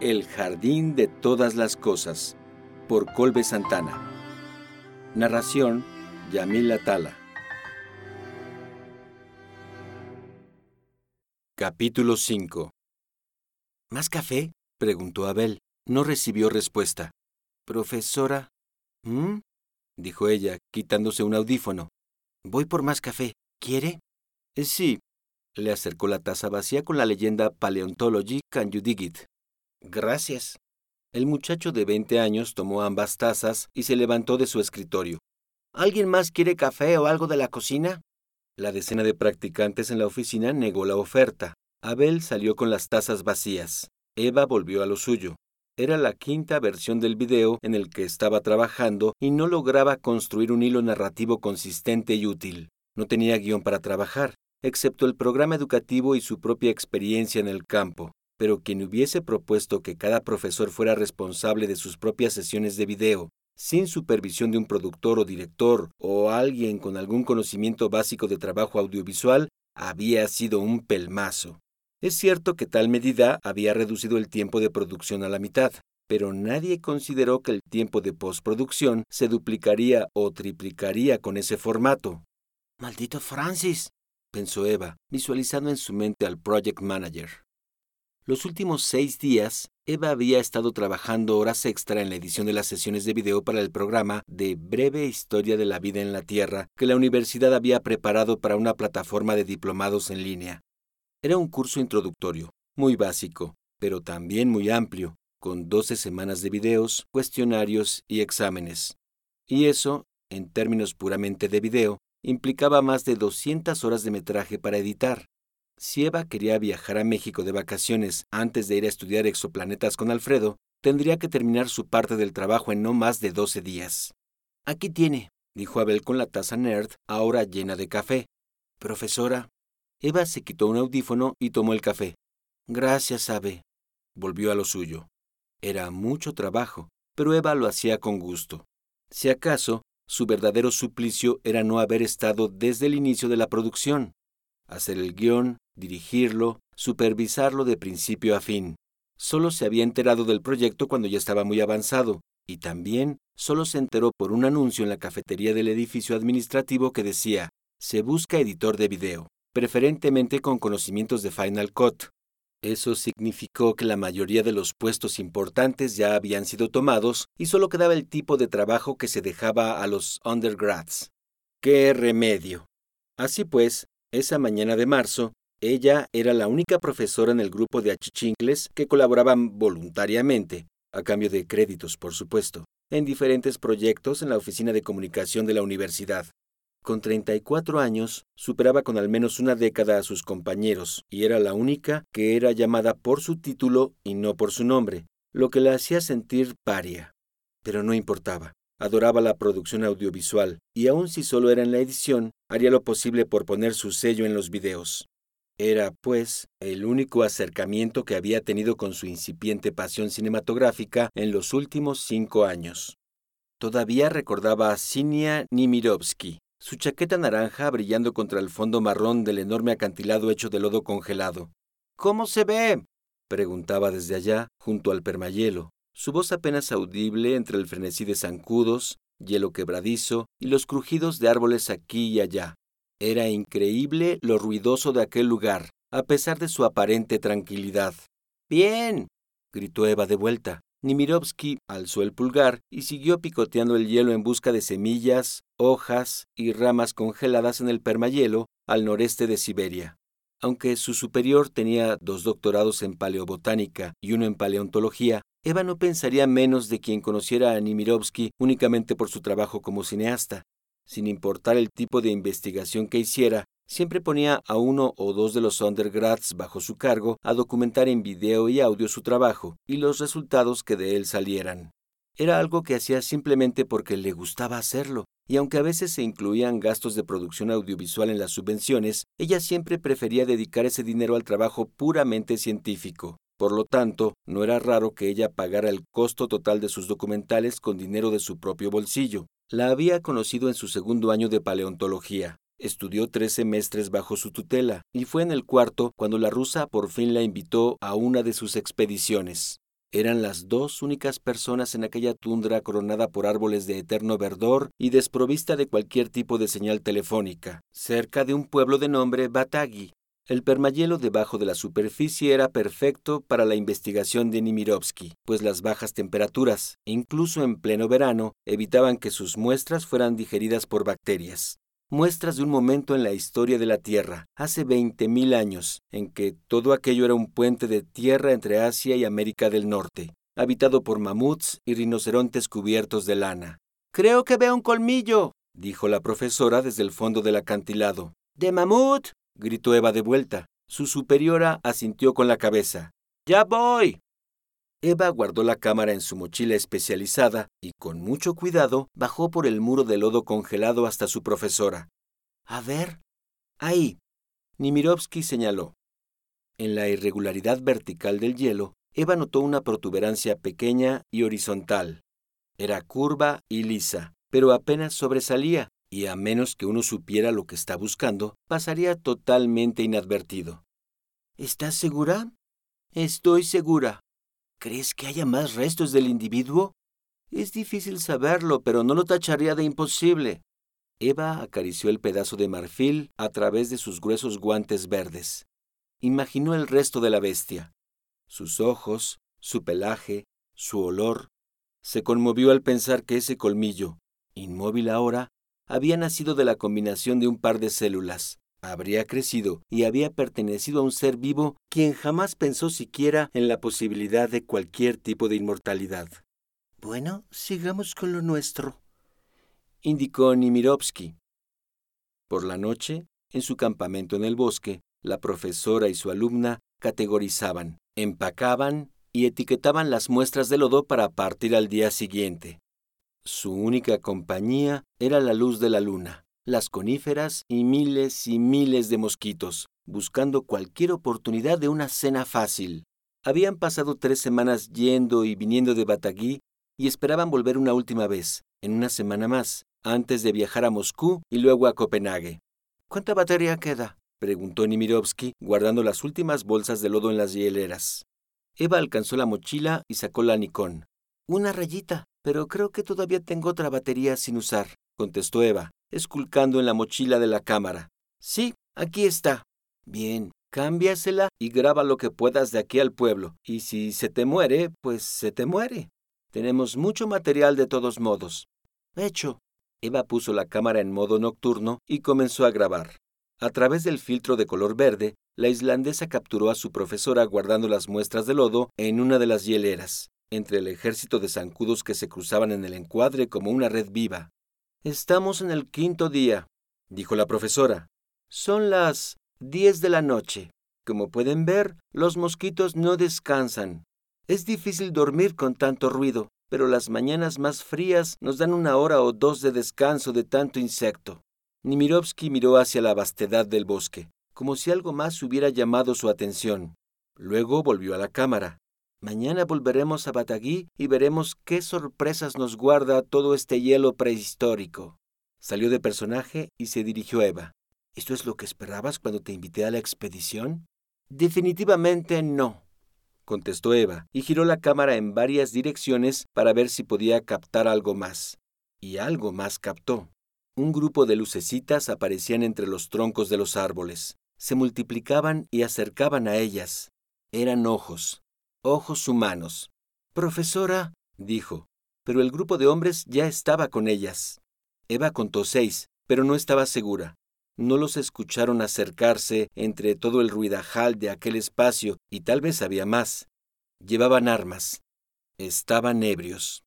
El jardín de todas las cosas, por Colbe Santana. Narración, Yamil Atala. Capítulo 5 ¿Más café? preguntó Abel. No recibió respuesta. Profesora. ¿Mm? dijo ella, quitándose un audífono. Voy por más café. ¿Quiere? Eh, sí. Le acercó la taza vacía con la leyenda Paleontology Can You Dig It? Gracias. El muchacho de 20 años tomó ambas tazas y se levantó de su escritorio. ¿Alguien más quiere café o algo de la cocina? La decena de practicantes en la oficina negó la oferta. Abel salió con las tazas vacías. Eva volvió a lo suyo. Era la quinta versión del video en el que estaba trabajando y no lograba construir un hilo narrativo consistente y útil. No tenía guion para trabajar, excepto el programa educativo y su propia experiencia en el campo pero quien hubiese propuesto que cada profesor fuera responsable de sus propias sesiones de video, sin supervisión de un productor o director o alguien con algún conocimiento básico de trabajo audiovisual, había sido un pelmazo. Es cierto que tal medida había reducido el tiempo de producción a la mitad, pero nadie consideró que el tiempo de postproducción se duplicaría o triplicaría con ese formato. Maldito Francis, pensó Eva, visualizando en su mente al project manager. Los últimos seis días, Eva había estado trabajando horas extra en la edición de las sesiones de video para el programa de Breve Historia de la Vida en la Tierra que la universidad había preparado para una plataforma de diplomados en línea. Era un curso introductorio, muy básico, pero también muy amplio, con 12 semanas de videos, cuestionarios y exámenes. Y eso, en términos puramente de video, implicaba más de 200 horas de metraje para editar. Si Eva quería viajar a México de vacaciones antes de ir a estudiar exoplanetas con Alfredo, tendría que terminar su parte del trabajo en no más de 12 días. Aquí tiene, dijo Abel con la taza nerd, ahora llena de café. Profesora. Eva se quitó un audífono y tomó el café. Gracias, Abe. Volvió a lo suyo. Era mucho trabajo, pero Eva lo hacía con gusto. Si acaso, su verdadero suplicio era no haber estado desde el inicio de la producción hacer el guion, dirigirlo, supervisarlo de principio a fin. Solo se había enterado del proyecto cuando ya estaba muy avanzado, y también solo se enteró por un anuncio en la cafetería del edificio administrativo que decía, se busca editor de video, preferentemente con conocimientos de Final Cut. Eso significó que la mayoría de los puestos importantes ya habían sido tomados y solo quedaba el tipo de trabajo que se dejaba a los undergrads. ¡Qué remedio! Así pues, esa mañana de marzo, ella era la única profesora en el grupo de achichincles que colaboraban voluntariamente, a cambio de créditos, por supuesto, en diferentes proyectos en la oficina de comunicación de la universidad. Con 34 años, superaba con al menos una década a sus compañeros y era la única que era llamada por su título y no por su nombre, lo que la hacía sentir paria. Pero no importaba. Adoraba la producción audiovisual y aun si solo era en la edición, haría lo posible por poner su sello en los videos. Era, pues, el único acercamiento que había tenido con su incipiente pasión cinematográfica en los últimos cinco años. Todavía recordaba a Sinia Nimirovsky, su chaqueta naranja brillando contra el fondo marrón del enorme acantilado hecho de lodo congelado. ¿Cómo se ve? preguntaba desde allá, junto al permayelo, su voz apenas audible entre el frenesí de zancudos, hielo quebradizo y los crujidos de árboles aquí y allá. Era increíble lo ruidoso de aquel lugar, a pesar de su aparente tranquilidad. Bien, gritó Eva de vuelta. Nimirovsky alzó el pulgar y siguió picoteando el hielo en busca de semillas, hojas y ramas congeladas en el permahielo al noreste de Siberia. Aunque su superior tenía dos doctorados en paleobotánica y uno en paleontología, Eva no pensaría menos de quien conociera a Nimirovsky únicamente por su trabajo como cineasta. Sin importar el tipo de investigación que hiciera, siempre ponía a uno o dos de los undergrads bajo su cargo a documentar en video y audio su trabajo y los resultados que de él salieran. Era algo que hacía simplemente porque le gustaba hacerlo, y aunque a veces se incluían gastos de producción audiovisual en las subvenciones, ella siempre prefería dedicar ese dinero al trabajo puramente científico. Por lo tanto, no era raro que ella pagara el costo total de sus documentales con dinero de su propio bolsillo. La había conocido en su segundo año de paleontología. Estudió tres semestres bajo su tutela y fue en el cuarto cuando la rusa por fin la invitó a una de sus expediciones. Eran las dos únicas personas en aquella tundra coronada por árboles de eterno verdor y desprovista de cualquier tipo de señal telefónica, cerca de un pueblo de nombre Batagi. El permahielo debajo de la superficie era perfecto para la investigación de Nimirovsky, pues las bajas temperaturas, incluso en pleno verano, evitaban que sus muestras fueran digeridas por bacterias muestras de un momento en la historia de la Tierra, hace 20.000 años, en que todo aquello era un puente de tierra entre Asia y América del Norte, habitado por mamuts y rinocerontes cubiertos de lana. Creo que veo un colmillo, dijo la profesora desde el fondo del acantilado. ¿De mamut? Gritó Eva de vuelta. Su superiora asintió con la cabeza. Ya voy. Eva guardó la cámara en su mochila especializada y con mucho cuidado bajó por el muro de lodo congelado hasta su profesora. A ver. Ahí. Nimirovsky señaló. En la irregularidad vertical del hielo, Eva notó una protuberancia pequeña y horizontal. Era curva y lisa, pero apenas sobresalía, y a menos que uno supiera lo que está buscando, pasaría totalmente inadvertido. ¿Estás segura? Estoy segura, ¿Crees que haya más restos del individuo? Es difícil saberlo, pero no lo tacharía de imposible. Eva acarició el pedazo de marfil a través de sus gruesos guantes verdes. Imaginó el resto de la bestia. Sus ojos, su pelaje, su olor. Se conmovió al pensar que ese colmillo, inmóvil ahora, había nacido de la combinación de un par de células, habría crecido y había pertenecido a un ser vivo quien jamás pensó siquiera en la posibilidad de cualquier tipo de inmortalidad. Bueno, sigamos con lo nuestro, indicó Nimirovsky. Por la noche, en su campamento en el bosque, la profesora y su alumna categorizaban, empacaban y etiquetaban las muestras de lodo para partir al día siguiente. Su única compañía era la luz de la luna las coníferas y miles y miles de mosquitos, buscando cualquier oportunidad de una cena fácil. Habían pasado tres semanas yendo y viniendo de Batagui y esperaban volver una última vez, en una semana más, antes de viajar a Moscú y luego a Copenhague. ¿Cuánta batería queda? preguntó Nimirovsky, guardando las últimas bolsas de lodo en las hieleras. Eva alcanzó la mochila y sacó la Nikon. Una rayita, pero creo que todavía tengo otra batería sin usar, contestó Eva, esculcando en la mochila de la cámara. Sí, aquí está. Bien, cámbiasela y graba lo que puedas de aquí al pueblo. Y si se te muere, pues se te muere. Tenemos mucho material de todos modos. Hecho. Eva puso la cámara en modo nocturno y comenzó a grabar. A través del filtro de color verde, la islandesa capturó a su profesora guardando las muestras de lodo en una de las hieleras, entre el ejército de zancudos que se cruzaban en el encuadre como una red viva. Estamos en el quinto día, dijo la profesora. Son las diez de la noche. Como pueden ver, los mosquitos no descansan. Es difícil dormir con tanto ruido, pero las mañanas más frías nos dan una hora o dos de descanso de tanto insecto. Nimirovsky miró hacia la vastedad del bosque, como si algo más hubiera llamado su atención. Luego volvió a la cámara. Mañana volveremos a Batagui y veremos qué sorpresas nos guarda todo este hielo prehistórico. Salió de personaje y se dirigió a Eva. ¿Esto es lo que esperabas cuando te invité a la expedición? Definitivamente no, contestó Eva, y giró la cámara en varias direcciones para ver si podía captar algo más. Y algo más captó. Un grupo de lucecitas aparecían entre los troncos de los árboles. Se multiplicaban y acercaban a ellas. Eran ojos, ojos humanos. Profesora, dijo, pero el grupo de hombres ya estaba con ellas. Eva contó seis, pero no estaba segura. No los escucharon acercarse entre todo el ruidajal de aquel espacio, y tal vez había más. Llevaban armas. Estaban ebrios.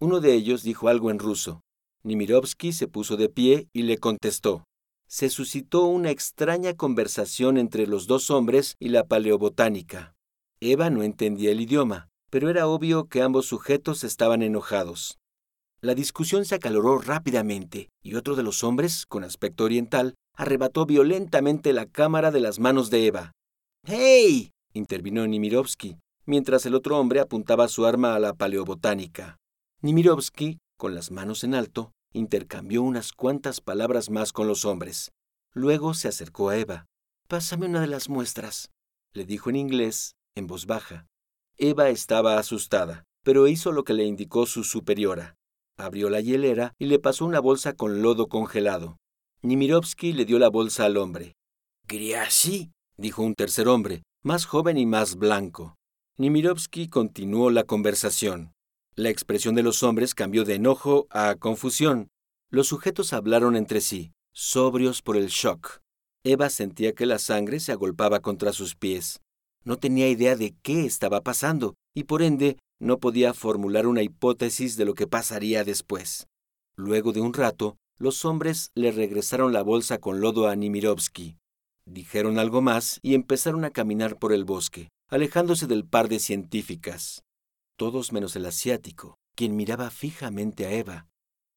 Uno de ellos dijo algo en ruso. Nimirovsky se puso de pie y le contestó. Se suscitó una extraña conversación entre los dos hombres y la paleobotánica. Eva no entendía el idioma, pero era obvio que ambos sujetos estaban enojados. La discusión se acaloró rápidamente y otro de los hombres, con aspecto oriental, arrebató violentamente la cámara de las manos de Eva. ¡Hey! intervino Nimirovsky, mientras el otro hombre apuntaba su arma a la paleobotánica. Nimirovsky, con las manos en alto, intercambió unas cuantas palabras más con los hombres. Luego se acercó a Eva. Pásame una de las muestras, le dijo en inglés en voz baja. Eva estaba asustada, pero hizo lo que le indicó su superiora. Abrió la hielera y le pasó una bolsa con lodo congelado. Nimirovsky le dio la bolsa al hombre. Griasí, dijo un tercer hombre, más joven y más blanco. Nimirovsky continuó la conversación. La expresión de los hombres cambió de enojo a confusión. Los sujetos hablaron entre sí, sobrios por el shock. Eva sentía que la sangre se agolpaba contra sus pies. No tenía idea de qué estaba pasando y por ende no podía formular una hipótesis de lo que pasaría después. Luego de un rato, los hombres le regresaron la bolsa con lodo a Nimirovsky. Dijeron algo más y empezaron a caminar por el bosque, alejándose del par de científicas. Todos menos el asiático, quien miraba fijamente a Eva.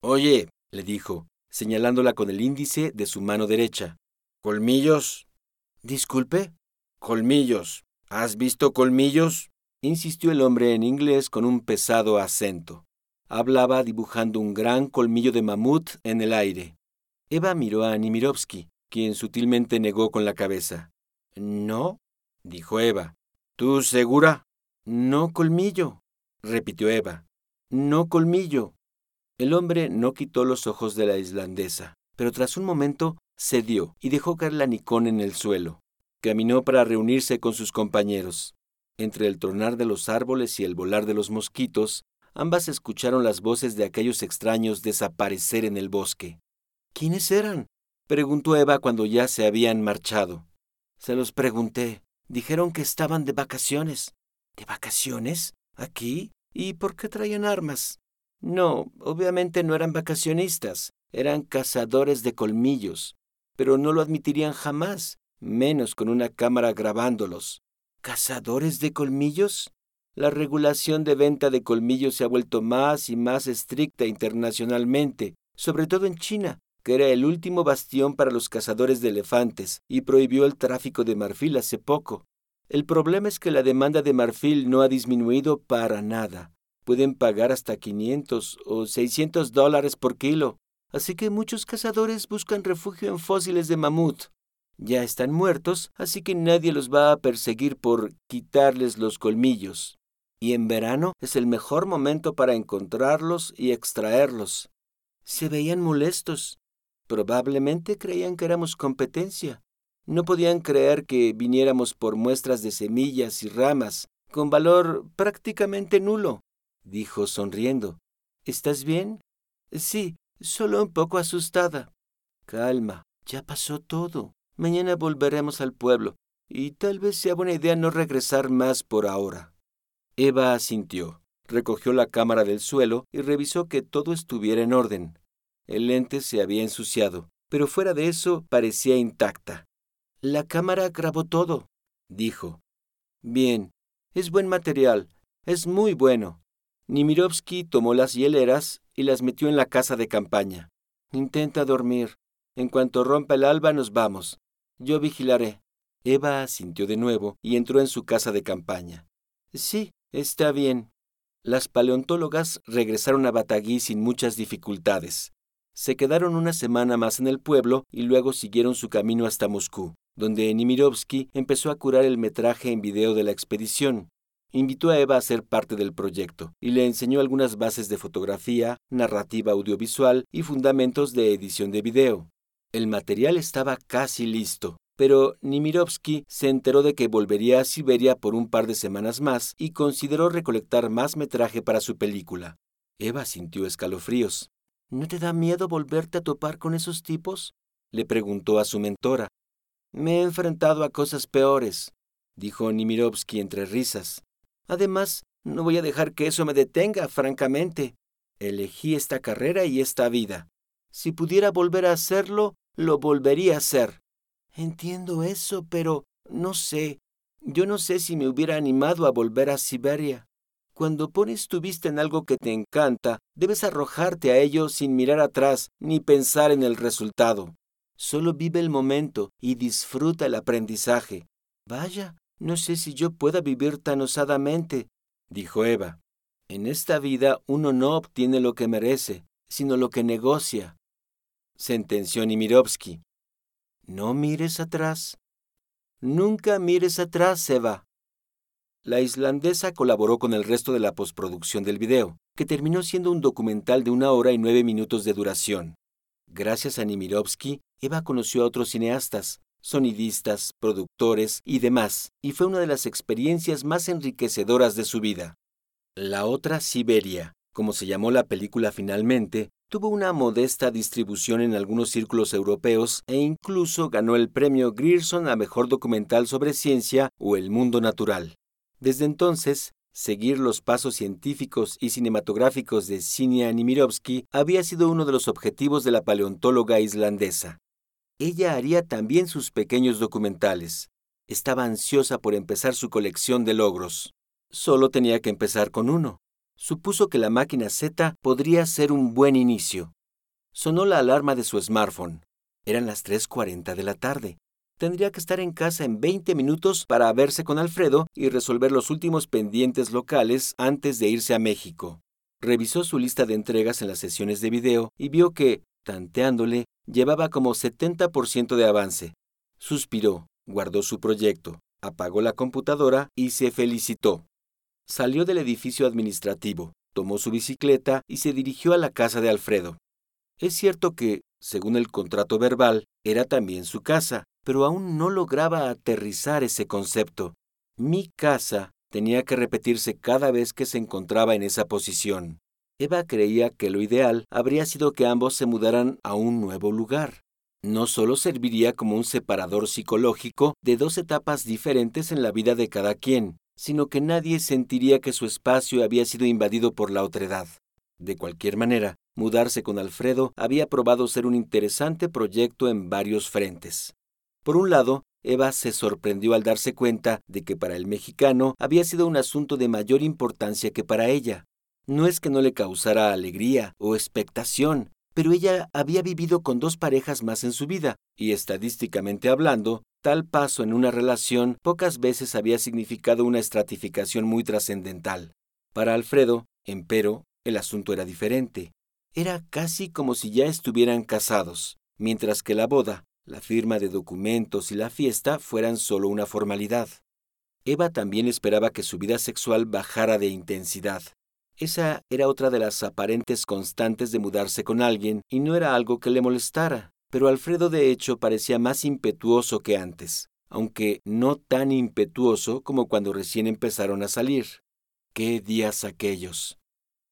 Oye, le dijo, señalándola con el índice de su mano derecha. ¿Colmillos? Disculpe. Colmillos. ¿Has visto colmillos? insistió el hombre en inglés con un pesado acento. Hablaba dibujando un gran colmillo de mamut en el aire. Eva miró a Nimirovsky, quien sutilmente negó con la cabeza. No, dijo Eva. ¿Tú segura? No colmillo, repitió Eva. No colmillo. El hombre no quitó los ojos de la islandesa, pero tras un momento cedió y dejó caer la nicón en el suelo. Caminó para reunirse con sus compañeros. Entre el tronar de los árboles y el volar de los mosquitos, ambas escucharon las voces de aquellos extraños desaparecer en el bosque. ¿Quiénes eran? preguntó Eva cuando ya se habían marchado. Se los pregunté. Dijeron que estaban de vacaciones. ¿De vacaciones? ¿Aquí? ¿Y por qué traían armas? No, obviamente no eran vacacionistas, eran cazadores de colmillos, pero no lo admitirían jamás, menos con una cámara grabándolos. ¿Cazadores de colmillos? La regulación de venta de colmillos se ha vuelto más y más estricta internacionalmente, sobre todo en China, que era el último bastión para los cazadores de elefantes y prohibió el tráfico de marfil hace poco. El problema es que la demanda de marfil no ha disminuido para nada. Pueden pagar hasta 500 o 600 dólares por kilo, así que muchos cazadores buscan refugio en fósiles de mamut. Ya están muertos, así que nadie los va a perseguir por quitarles los colmillos. Y en verano es el mejor momento para encontrarlos y extraerlos. Se veían molestos. Probablemente creían que éramos competencia. No podían creer que viniéramos por muestras de semillas y ramas, con valor prácticamente nulo, dijo sonriendo. ¿Estás bien? Sí, solo un poco asustada. Calma, ya pasó todo. Mañana volveremos al pueblo, y tal vez sea buena idea no regresar más por ahora. Eva asintió, recogió la cámara del suelo y revisó que todo estuviera en orden. El lente se había ensuciado, pero fuera de eso parecía intacta. La cámara grabó todo, dijo. Bien, es buen material, es muy bueno. Nimirovsky tomó las hieleras y las metió en la casa de campaña. Intenta dormir. En cuanto rompa el alba nos vamos. Yo vigilaré. Eva asintió de nuevo y entró en su casa de campaña. Sí, está bien. Las paleontólogas regresaron a Batagui sin muchas dificultades. Se quedaron una semana más en el pueblo y luego siguieron su camino hasta Moscú, donde Nimirovsky empezó a curar el metraje en video de la expedición. Invitó a Eva a ser parte del proyecto y le enseñó algunas bases de fotografía, narrativa audiovisual y fundamentos de edición de video. El material estaba casi listo, pero Nimirovsky se enteró de que volvería a Siberia por un par de semanas más y consideró recolectar más metraje para su película. Eva sintió escalofríos. ¿No te da miedo volverte a topar con esos tipos? le preguntó a su mentora. Me he enfrentado a cosas peores, dijo Nimirovsky entre risas. Además, no voy a dejar que eso me detenga, francamente. Elegí esta carrera y esta vida. Si pudiera volver a hacerlo, lo volvería a hacer. Entiendo eso, pero no sé. Yo no sé si me hubiera animado a volver a Siberia. Cuando pones tu vista en algo que te encanta, debes arrojarte a ello sin mirar atrás ni pensar en el resultado. Solo vive el momento y disfruta el aprendizaje. Vaya, no sé si yo pueda vivir tan osadamente, dijo Eva. En esta vida uno no obtiene lo que merece, sino lo que negocia sentenció Nimirovsky. No mires atrás. Nunca mires atrás, Eva. la islandesa colaboró con el resto de la postproducción del video, que terminó siendo un documental de una hora y nueve minutos de duración. Gracias a Nimirovsky, Eva conoció a otros cineastas, sonidistas, productores y demás, y fue una de las experiencias más enriquecedoras de su vida. La otra Siberia, como se llamó la película finalmente, tuvo una modesta distribución en algunos círculos europeos e incluso ganó el premio Grierson a Mejor Documental sobre Ciencia o El Mundo Natural. Desde entonces, seguir los pasos científicos y cinematográficos de Sinia Nimirovsky había sido uno de los objetivos de la paleontóloga islandesa. Ella haría también sus pequeños documentales. Estaba ansiosa por empezar su colección de logros. Solo tenía que empezar con uno supuso que la máquina Z podría ser un buen inicio. Sonó la alarma de su smartphone. Eran las 3.40 de la tarde. Tendría que estar en casa en 20 minutos para verse con Alfredo y resolver los últimos pendientes locales antes de irse a México. Revisó su lista de entregas en las sesiones de video y vio que, tanteándole, llevaba como 70% de avance. Suspiró, guardó su proyecto, apagó la computadora y se felicitó. Salió del edificio administrativo, tomó su bicicleta y se dirigió a la casa de Alfredo. Es cierto que, según el contrato verbal, era también su casa, pero aún no lograba aterrizar ese concepto. Mi casa tenía que repetirse cada vez que se encontraba en esa posición. Eva creía que lo ideal habría sido que ambos se mudaran a un nuevo lugar. No solo serviría como un separador psicológico de dos etapas diferentes en la vida de cada quien, sino que nadie sentiría que su espacio había sido invadido por la otredad. De cualquier manera, mudarse con Alfredo había probado ser un interesante proyecto en varios frentes. Por un lado, Eva se sorprendió al darse cuenta de que para el mexicano había sido un asunto de mayor importancia que para ella. No es que no le causara alegría o expectación, pero ella había vivido con dos parejas más en su vida, y estadísticamente hablando, Tal paso en una relación pocas veces había significado una estratificación muy trascendental. Para Alfredo, empero, el asunto era diferente. Era casi como si ya estuvieran casados, mientras que la boda, la firma de documentos y la fiesta fueran solo una formalidad. Eva también esperaba que su vida sexual bajara de intensidad. Esa era otra de las aparentes constantes de mudarse con alguien y no era algo que le molestara pero Alfredo de hecho parecía más impetuoso que antes, aunque no tan impetuoso como cuando recién empezaron a salir. ¡Qué días aquellos!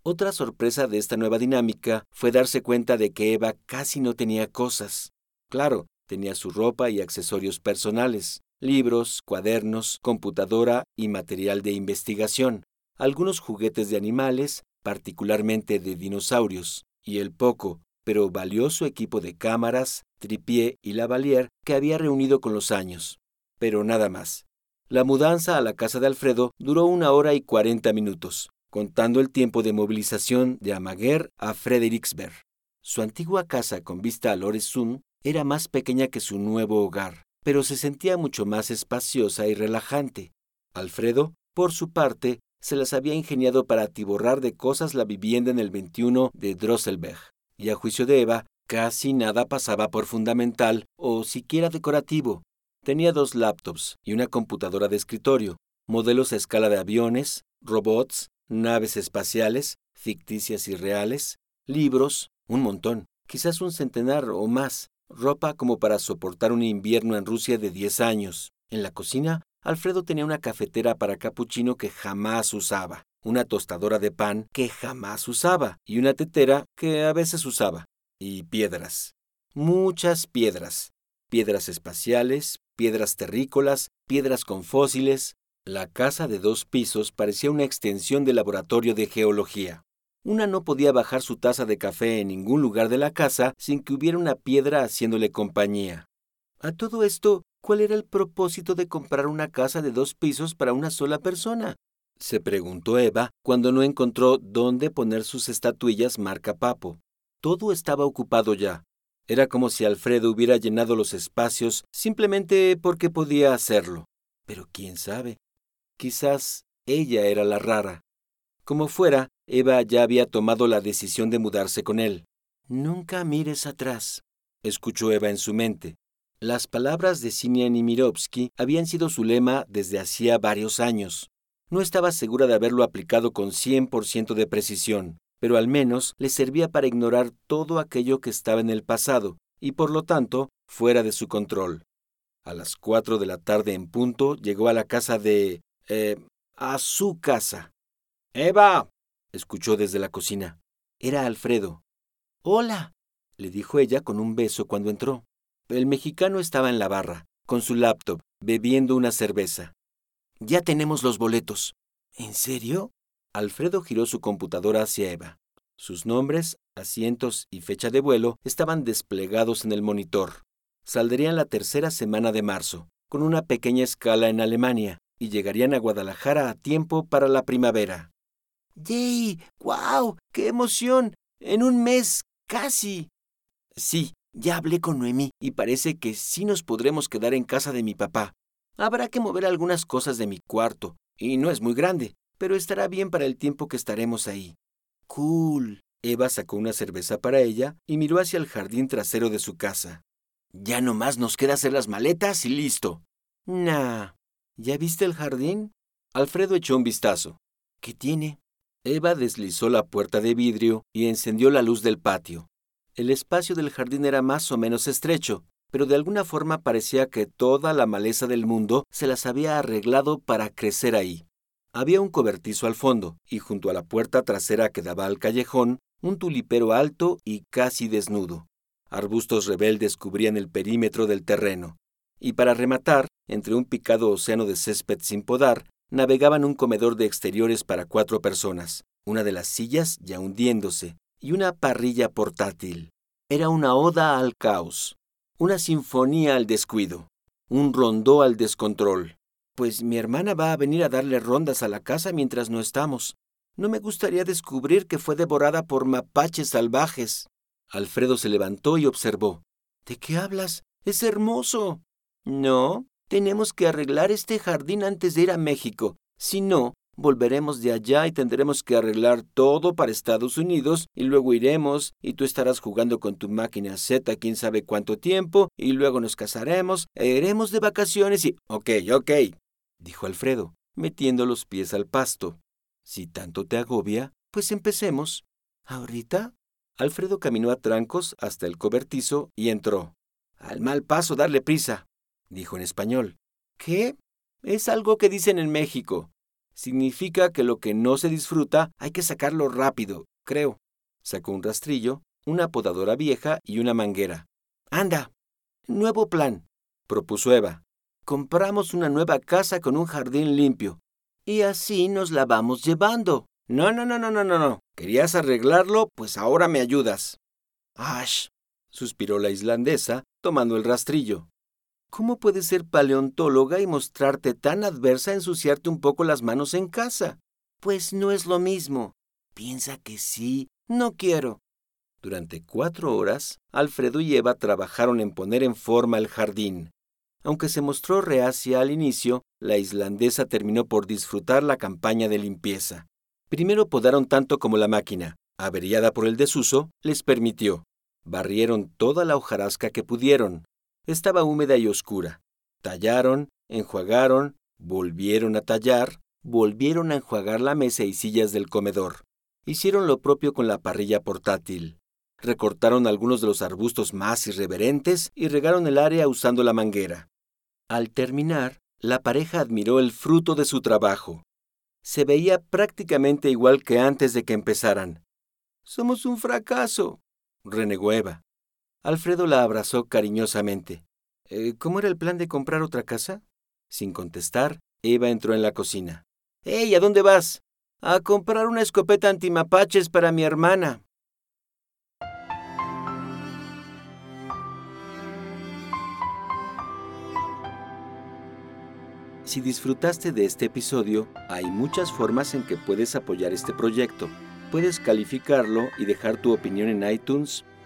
Otra sorpresa de esta nueva dinámica fue darse cuenta de que Eva casi no tenía cosas. Claro, tenía su ropa y accesorios personales, libros, cuadernos, computadora y material de investigación, algunos juguetes de animales, particularmente de dinosaurios, y el poco, pero valioso equipo de cámaras, tripié y lavalier que había reunido con los años. Pero nada más. La mudanza a la casa de Alfredo duró una hora y cuarenta minutos, contando el tiempo de movilización de Amaguer a Frederiksberg. Su antigua casa con vista al Oresund era más pequeña que su nuevo hogar, pero se sentía mucho más espaciosa y relajante. Alfredo, por su parte, se las había ingeniado para atiborrar de cosas la vivienda en el 21 de Drosselberg y a juicio de Eva, casi nada pasaba por fundamental o siquiera decorativo. Tenía dos laptops y una computadora de escritorio, modelos a escala de aviones, robots, naves espaciales, ficticias y reales, libros, un montón, quizás un centenar o más, ropa como para soportar un invierno en Rusia de 10 años. En la cocina, Alfredo tenía una cafetera para capuchino que jamás usaba una tostadora de pan que jamás usaba y una tetera que a veces usaba. Y piedras. Muchas piedras. Piedras espaciales, piedras terrícolas, piedras con fósiles. La casa de dos pisos parecía una extensión del laboratorio de geología. Una no podía bajar su taza de café en ningún lugar de la casa sin que hubiera una piedra haciéndole compañía. A todo esto, ¿cuál era el propósito de comprar una casa de dos pisos para una sola persona? Se preguntó Eva cuando no encontró dónde poner sus estatuillas marca papo. Todo estaba ocupado ya. Era como si Alfredo hubiera llenado los espacios simplemente porque podía hacerlo. Pero quién sabe. Quizás ella era la rara. Como fuera, Eva ya había tomado la decisión de mudarse con él. Nunca mires atrás, escuchó Eva en su mente. Las palabras de Sinia Nimirovsky habían sido su lema desde hacía varios años. No estaba segura de haberlo aplicado con 100% de precisión, pero al menos le servía para ignorar todo aquello que estaba en el pasado y por lo tanto fuera de su control. A las cuatro de la tarde en punto llegó a la casa de... Eh, a su casa. Eva. escuchó desde la cocina. Era Alfredo. Hola, le dijo ella con un beso cuando entró. El mexicano estaba en la barra, con su laptop, bebiendo una cerveza. Ya tenemos los boletos. ¿En serio? Alfredo giró su computadora hacia Eva. Sus nombres, asientos y fecha de vuelo estaban desplegados en el monitor. Saldrían la tercera semana de marzo, con una pequeña escala en Alemania, y llegarían a Guadalajara a tiempo para la primavera. ¡Yay! ¡Guau! ¡Qué emoción! En un mes, casi. Sí, ya hablé con Noemí y parece que sí nos podremos quedar en casa de mi papá. Habrá que mover algunas cosas de mi cuarto, y no es muy grande, pero estará bien para el tiempo que estaremos ahí. Cool. Eva sacó una cerveza para ella y miró hacia el jardín trasero de su casa. Ya nomás nos queda hacer las maletas y listo. Nah. ¿Ya viste el jardín? Alfredo echó un vistazo. ¿Qué tiene? Eva deslizó la puerta de vidrio y encendió la luz del patio. El espacio del jardín era más o menos estrecho, pero de alguna forma parecía que toda la maleza del mundo se las había arreglado para crecer ahí. Había un cobertizo al fondo, y junto a la puerta trasera que daba al callejón, un tulipero alto y casi desnudo. Arbustos rebeldes cubrían el perímetro del terreno. Y para rematar, entre un picado océano de césped sin podar, navegaban un comedor de exteriores para cuatro personas, una de las sillas ya hundiéndose, y una parrilla portátil. Era una oda al caos, una sinfonía al descuido, un rondó al descontrol. Pues mi hermana va a venir a darle rondas a la casa mientras no estamos. No me gustaría descubrir que fue devorada por mapaches salvajes. Alfredo se levantó y observó. ¿De qué hablas? Es hermoso. No, tenemos que arreglar este jardín antes de ir a México. Si no, volveremos de allá y tendremos que arreglar todo para Estados Unidos y luego iremos y tú estarás jugando con tu máquina Z quién sabe cuánto tiempo y luego nos casaremos e iremos de vacaciones y... Ok, ok, dijo Alfredo, metiendo los pies al pasto. Si tanto te agobia, pues empecemos. ¿Ahorita? Alfredo caminó a trancos hasta el cobertizo y entró. Al mal paso darle prisa, dijo en español. ¿Qué? Es algo que dicen en México. Significa que lo que no se disfruta hay que sacarlo rápido, creo. Sacó un rastrillo, una podadora vieja y una manguera. Anda. Nuevo plan, propuso Eva compramos una nueva casa con un jardín limpio. Y así nos la vamos llevando. No, no, no, no, no, no, no. ¿Querías arreglarlo? Pues ahora me ayudas. Ash, suspiró la islandesa, tomando el rastrillo. ¿Cómo puedes ser paleontóloga y mostrarte tan adversa a ensuciarte un poco las manos en casa? Pues no es lo mismo. Piensa que sí. No quiero. Durante cuatro horas, Alfredo y Eva trabajaron en poner en forma el jardín. Aunque se mostró reacia al inicio, la islandesa terminó por disfrutar la campaña de limpieza. Primero podaron tanto como la máquina, averiada por el desuso, les permitió. Barrieron toda la hojarasca que pudieron. Estaba húmeda y oscura. Tallaron, enjuagaron, volvieron a tallar, volvieron a enjuagar la mesa y sillas del comedor. Hicieron lo propio con la parrilla portátil. Recortaron algunos de los arbustos más irreverentes y regaron el área usando la manguera. Al terminar, la pareja admiró el fruto de su trabajo. Se veía prácticamente igual que antes de que empezaran. Somos un fracaso, renegó Eva. Alfredo la abrazó cariñosamente. Eh, ¿Cómo era el plan de comprar otra casa? Sin contestar, Eva entró en la cocina. ¡Ey! ¿A dónde vas? A comprar una escopeta antimapaches para mi hermana. Si disfrutaste de este episodio, hay muchas formas en que puedes apoyar este proyecto. Puedes calificarlo y dejar tu opinión en iTunes,